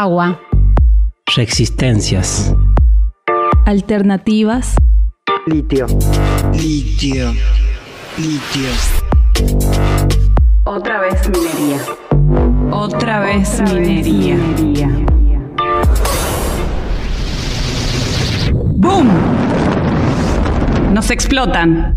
agua, Resistencias. alternativas, Litio. Litio. Litio. Otra vez minería. Otra vez minería. ¡Boom! Nos explotan.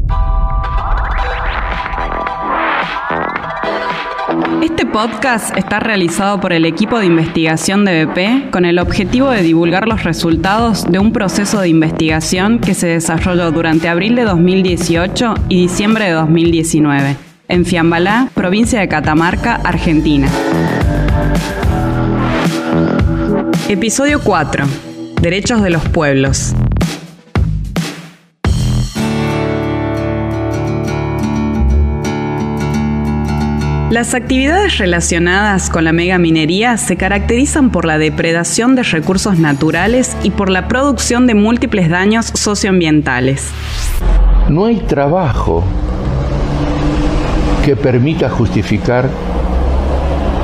Este podcast está realizado por el equipo de investigación de BP con el objetivo de divulgar los resultados de un proceso de investigación que se desarrolló durante abril de 2018 y diciembre de 2019 en Fiambalá, provincia de Catamarca, Argentina. Episodio 4. Derechos de los pueblos. Las actividades relacionadas con la megaminería se caracterizan por la depredación de recursos naturales y por la producción de múltiples daños socioambientales. No hay trabajo que permita justificar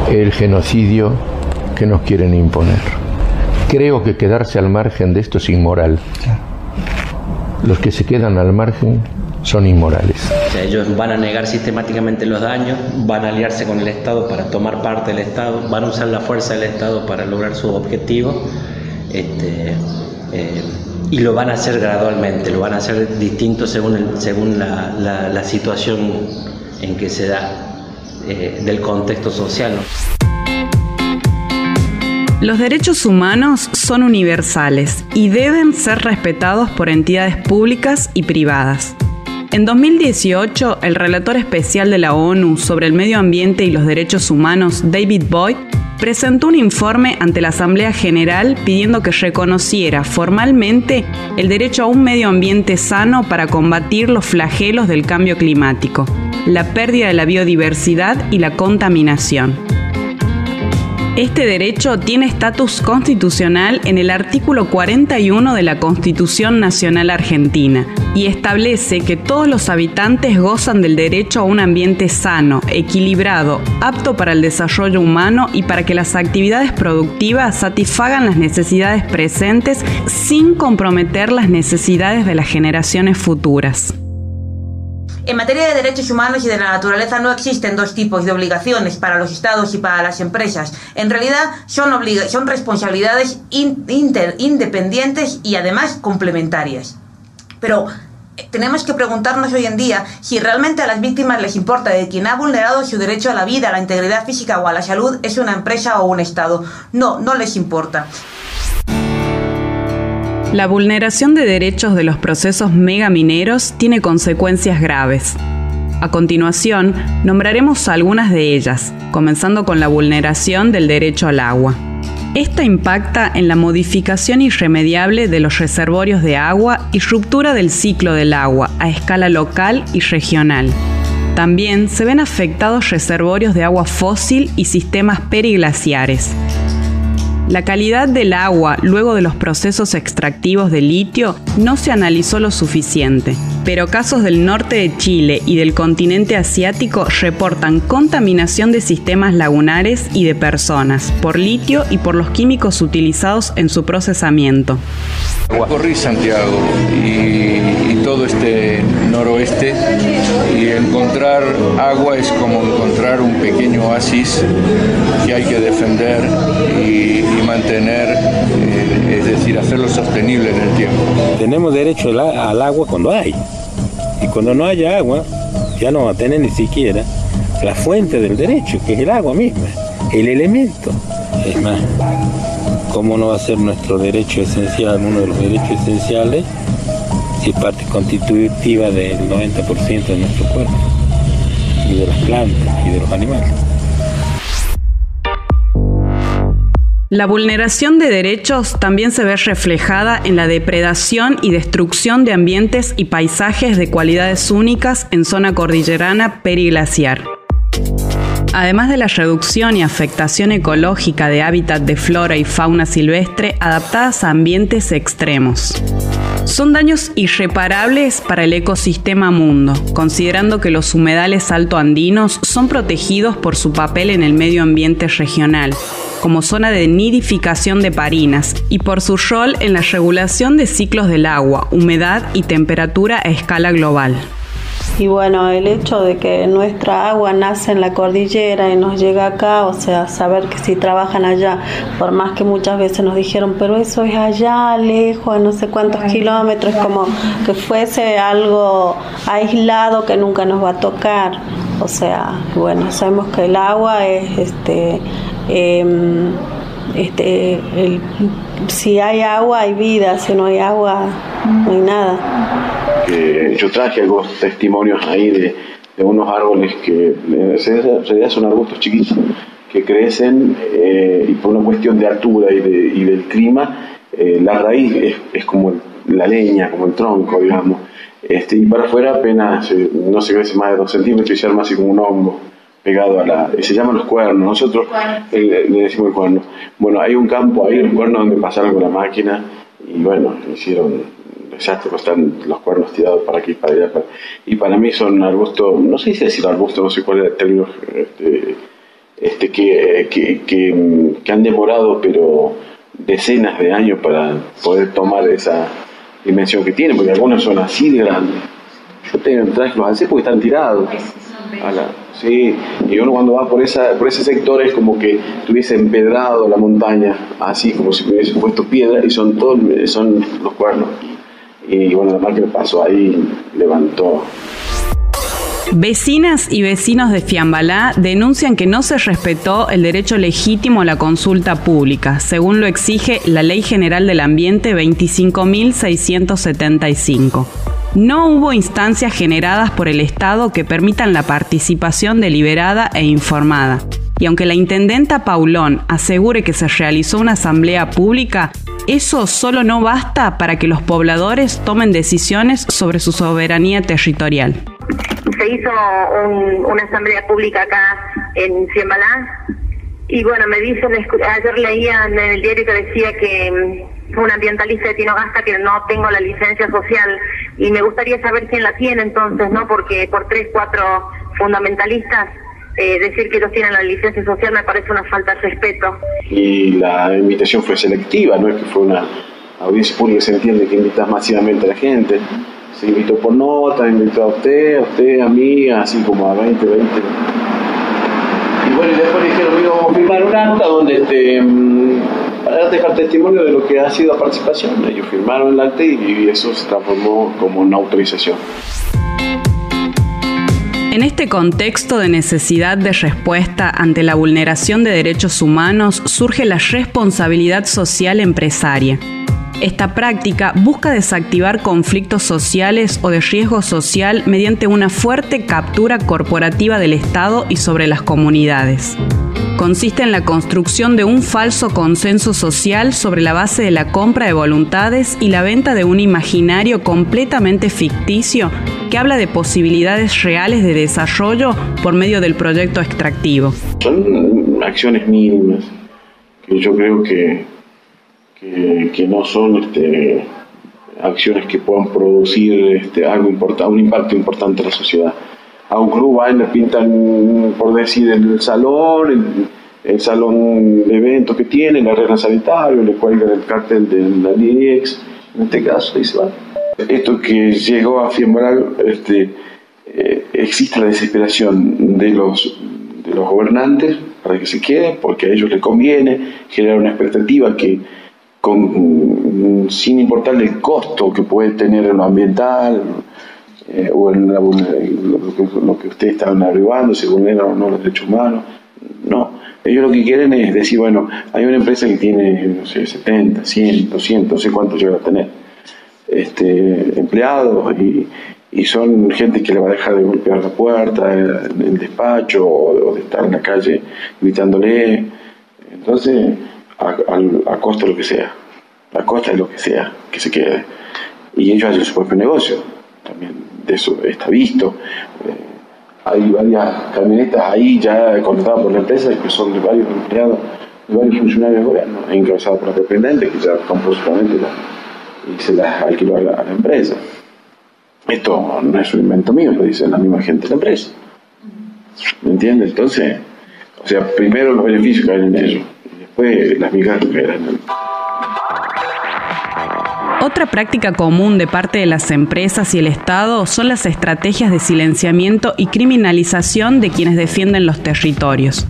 el genocidio que nos quieren imponer. Creo que quedarse al margen de esto es inmoral. Los que se quedan al margen son inmorales. O sea, ellos van a negar sistemáticamente los daños, van a aliarse con el Estado para tomar parte del Estado, van a usar la fuerza del Estado para lograr sus objetivos este, eh, y lo van a hacer gradualmente, lo van a hacer distinto según, el- según la, la- la situación en que se da eh, del contexto social. ¿no? Los derechos humanos son universales y deben ser respetados por entidades públicas y privadas. En 2018, el relator especial de la ONU sobre el medio ambiente y los derechos humanos, David Boyd, presentó un informe ante la Asamblea General pidiendo que reconociera formalmente el derecho a un medio ambiente sano para combatir los flagelos del cambio climático, la pérdida de la biodiversidad y la contaminación. Este derecho tiene estatus constitucional en el artículo 41 de la Constitución Nacional Argentina y establece que todos los habitantes gozan del derecho a un ambiente sano, equilibrado, apto para el desarrollo humano y para que las actividades productivas satisfagan las necesidades presentes sin comprometer las necesidades de las generaciones futuras. En materia de derechos humanos y de la naturaleza no existen dos tipos de obligaciones para los estados y para las empresas. En realidad son, obliga- son responsabilidades in- inter- independientes y además complementarias. Pero eh, tenemos que preguntarnos hoy en día si realmente a las víctimas les importa de quien ha vulnerado su derecho a la vida, a la integridad física o a la salud es una empresa o un estado. No, no les importa. La vulneración de derechos de los procesos megamineros tiene consecuencias graves. A continuación, nombraremos algunas de ellas, comenzando con la vulneración del derecho al agua. Esta impacta en la modificación irremediable de los reservorios de agua y ruptura del ciclo del agua a escala local y regional. También se ven afectados reservorios de agua fósil y sistemas periglaciares. La calidad del agua luego de los procesos extractivos de litio no se analizó lo suficiente, pero casos del norte de Chile y del continente asiático reportan contaminación de sistemas lagunares y de personas por litio y por los químicos utilizados en su procesamiento. Corrí Santiago y, y todo este noroeste y encontrar agua es como encontrar un pequeño oasis que hay que defender decir, hacerlo sostenible en el tiempo. Tenemos derecho al, al agua cuando hay. Y cuando no haya agua, ya no va a tener ni siquiera la fuente del derecho, que es el agua misma, el elemento. Es más, ¿cómo no va a ser nuestro derecho esencial, uno de los derechos esenciales, si es parte constitutiva del 90% de nuestro cuerpo, y de las plantas y de los animales? La vulneración de derechos también se ve reflejada en la depredación y destrucción de ambientes y paisajes de cualidades únicas en zona cordillerana periglaciar. Además de la reducción y afectación ecológica de hábitat de flora y fauna silvestre adaptadas a ambientes extremos. Son daños irreparables para el ecosistema mundo, considerando que los humedales altoandinos son protegidos por su papel en el medio ambiente regional, como zona de nidificación de parinas, y por su rol en la regulación de ciclos del agua, humedad y temperatura a escala global. Y bueno, el hecho de que nuestra agua nace en la cordillera y nos llega acá, o sea, saber que si trabajan allá, por más que muchas veces nos dijeron, pero eso es allá, lejos, a no sé cuántos kilómetros, como que fuese algo aislado que nunca nos va a tocar. O sea, bueno, sabemos que el agua es este. Em, este, si hay agua hay vida, si no hay agua no hay nada yo traje algunos testimonios ahí de, unos árboles que en realidad son arbustos chiquitos que crecen eh, y por una cuestión de altura y, del clima, eh, la raíz es, como la leña, como el tronco, digamos. Este, y para afuera apenas eh, no se crece más de dos centímetros y se arma así como un hongo pegado a la... se llaman los cuernos, nosotros le decimos el cuerno. Bueno, hay un campo ahí, los cuernos donde pasaron con la máquina y bueno, hicieron exacto, están los cuernos tirados para aquí, para allá. y para mí son arbustos, no sé si decir arbustos, no sé cuál es el término, este, este, que, que, que, han demorado, pero decenas de años para poder tomar esa dimensión que tienen, porque algunos son así de grandes. Yo tengo traje los hace porque están tirados. Sí, y uno cuando va por, esa, por ese sector es como que tuviese empedrado la montaña, así como si hubiese puesto piedra, y son todos son los cuernos y bueno, la máquina pasó ahí, levantó. Vecinas y vecinos de Fiambalá denuncian que no se respetó el derecho legítimo a la consulta pública, según lo exige la Ley General del Ambiente 25.675. No hubo instancias generadas por el Estado que permitan la participación deliberada e informada. Y aunque la intendenta Paulón asegure que se realizó una asamblea pública, eso solo no basta para que los pobladores tomen decisiones sobre su soberanía territorial. Se hizo una asamblea pública acá en Ciembalá y bueno, me dicen, ayer leía en el diario que decía que mm, un ambientalista de Tinogasta que no tengo la licencia social y me gustaría saber quién la tiene entonces, ¿no? Porque por tres, cuatro fundamentalistas eh, decir que ellos tienen la licencia social me parece una falta de respeto. Y la invitación fue selectiva, no es que fue una audiencia pública, se entiende que invitas masivamente a la gente. Se invitó por nota, invitó a usted, a usted, a mí, así como a 20, 20. Y bueno, y después dijeron, vamos a firmar un acta donde este, mm, para dejar testimonio de lo que ha sido la participación. Ellos firmaron el acta y eso se transformó como una autorización. En este contexto de necesidad de respuesta ante la vulneración de derechos humanos surge la responsabilidad social empresaria. Esta práctica busca desactivar conflictos sociales o de riesgo social mediante una fuerte captura corporativa del Estado y sobre las comunidades consiste en la construcción de un falso consenso social sobre la base de la compra de voluntades y la venta de un imaginario completamente ficticio que habla de posibilidades reales de desarrollo por medio del proyecto extractivo. Son acciones mínimas que yo creo que, que, no son este, acciones que puedan producir este, algo importante, un impacto importante en la sociedad a un club van, le pintan, por decir, el salón, el, salón de eventos que tiene, la regla sanitaria, le cuelgan el cartel de la LIEX, en este caso, dice, va. Esto que llegó a firmar, este, eh, existe la desesperación de los, de los gobernantes para que se quede, porque a ellos les conviene generar una expectativa que, con, sin importar el costo que puede tener en lo ambiental, eh, o en lo, que, ustedes estaban arribando, se vulneran o no los derechos humanos. No, ellos lo que quieren es decir, bueno, hay una empresa que tiene, no sé, 70, 100, 200, no sé cuánto llega a tener, este, empleados y, y son gente que le va a dejar de golpear la puerta en el despacho o, de estar en la calle gritándole. Entonces, a, a, costa de lo que sea, a costa de lo que sea, que se quede. Y ellos hacen su propio negocio también eso está visto. Eh, hay varias camionetas ahí ya contratadas por la empresa que son de varios empleados, de varios funcionarios del gobierno, encabezados por la dependiente, que ya compró solamente y se las alquiló a la, empresa. Esto no es un invento mío, lo dice la misma gente de la empresa. ¿Me entiendes? Entonces, o sea, primero los beneficios caen en ellos y después las caen en el. Otra práctica común de parte de las empresas y el Estado son las estrategias de silenciamiento y criminalización de quienes defienden los territorios.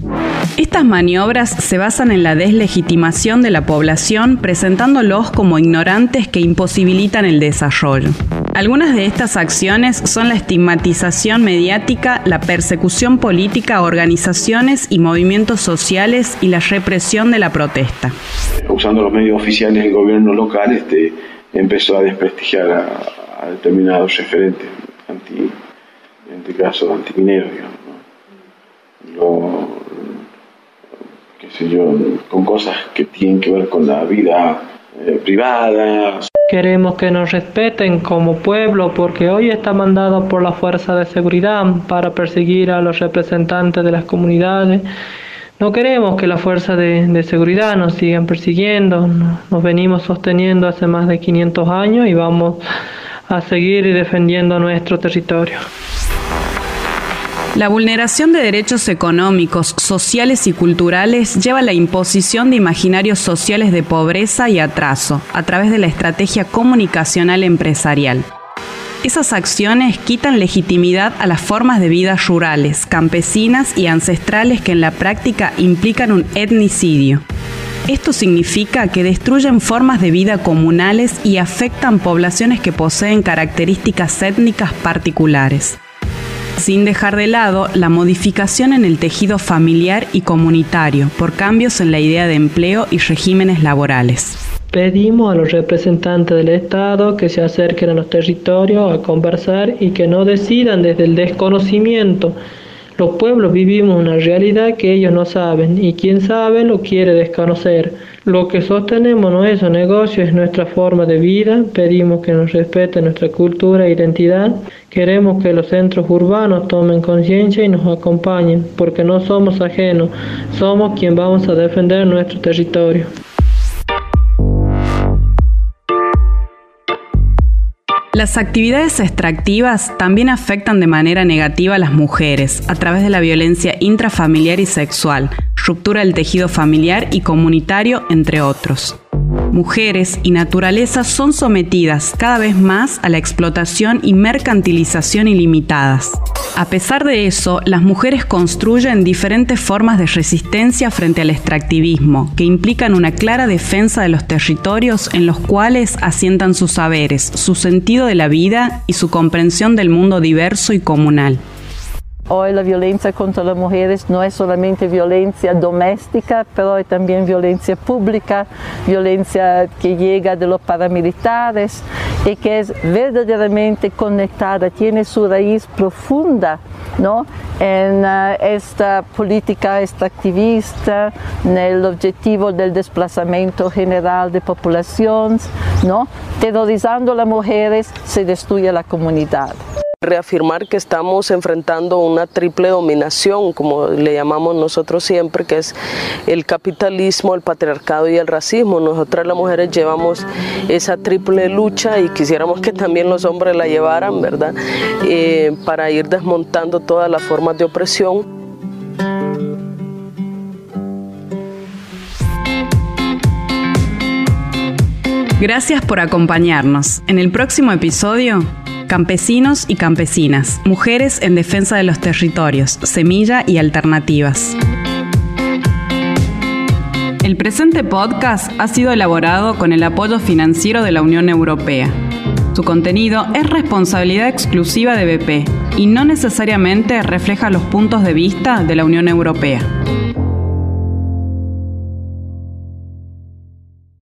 Estas maniobras se basan en la deslegitimación de la población presentándolos como ignorantes que imposibilitan el desarrollo. Algunas de estas acciones son la estigmatización mediática, la persecución política a organizaciones y movimientos sociales y la represión de la protesta. Usando los medios oficiales del gobierno local, este, empezó a desprestigiar a, determinados referentes anti, en este caso antimineros, digamos, ¿no? Lo, sé yo, con cosas que tienen que ver con la vida eh, privada. Queremos que nos respeten como pueblo porque hoy está mandado por la fuerza de seguridad para perseguir a los representantes de las comunidades. No queremos que la fuerza de, de seguridad nos sigan persiguiendo. Nos venimos sosteniendo hace más de 500 años y vamos a seguir defendiendo nuestro territorio. La vulneración de derechos económicos, sociales y culturales lleva a la imposición de imaginarios sociales de pobreza y atraso a través de la estrategia comunicacional empresarial. Esas acciones quitan legitimidad a las formas de vida rurales, campesinas y ancestrales que en la práctica implican un etnicidio. Esto significa que destruyen formas de vida comunales y afectan poblaciones que poseen características étnicas particulares sin dejar de lado la modificación en el tejido familiar y comunitario por cambios en la idea de empleo y regímenes laborales. Pedimos a los representantes del Estado que se acerquen a los territorios a conversar y que no decidan desde el desconocimiento. Los pueblos vivimos una realidad que ellos no saben y quien sabe lo quiere desconocer. Lo que sostenemos no es un negocio, es nuestra forma de vida. Pedimos que nos respeten nuestra cultura e identidad. Queremos que los centros urbanos tomen conciencia y nos acompañen, porque no somos ajenos, somos quien vamos a defender nuestro territorio. Las actividades extractivas también afectan de manera negativa a las mujeres a través de la violencia intrafamiliar y sexual, ruptura del tejido familiar y comunitario, entre otros. Mujeres y naturaleza son sometidas cada vez más a la explotación y mercantilización ilimitadas. A pesar de eso, las mujeres construyen diferentes formas de resistencia frente al extractivismo, que implican una clara defensa de los territorios en los cuales asientan sus saberes, su sentido de la vida y su comprensión del mundo diverso y comunal. Hoy la violencia contra las mujeres no es solamente violencia doméstica, pero hay también violencia pública, violencia que llega de los paramilitares y que es verdaderamente conectada, tiene su raíz profunda ¿no? en uh, esta política extractivista, en el objetivo del desplazamiento general de poblaciones, ¿no? terrorizando a las mujeres se destruye la comunidad reafirmar que estamos enfrentando una triple dominación, como le llamamos nosotros siempre, que es el capitalismo, el patriarcado y el racismo. Nosotras las mujeres llevamos esa triple lucha y quisiéramos que también los hombres la llevaran, ¿verdad? Eh, para ir desmontando todas las formas de opresión. Gracias por acompañarnos. En el próximo episodio Campesinos y campesinas, mujeres en defensa de los territorios, semilla y alternativas. El presente podcast ha sido elaborado con el apoyo financiero de la Unión Europea. Su contenido es responsabilidad exclusiva de BP y no necesariamente refleja los puntos de vista de la Unión Europea.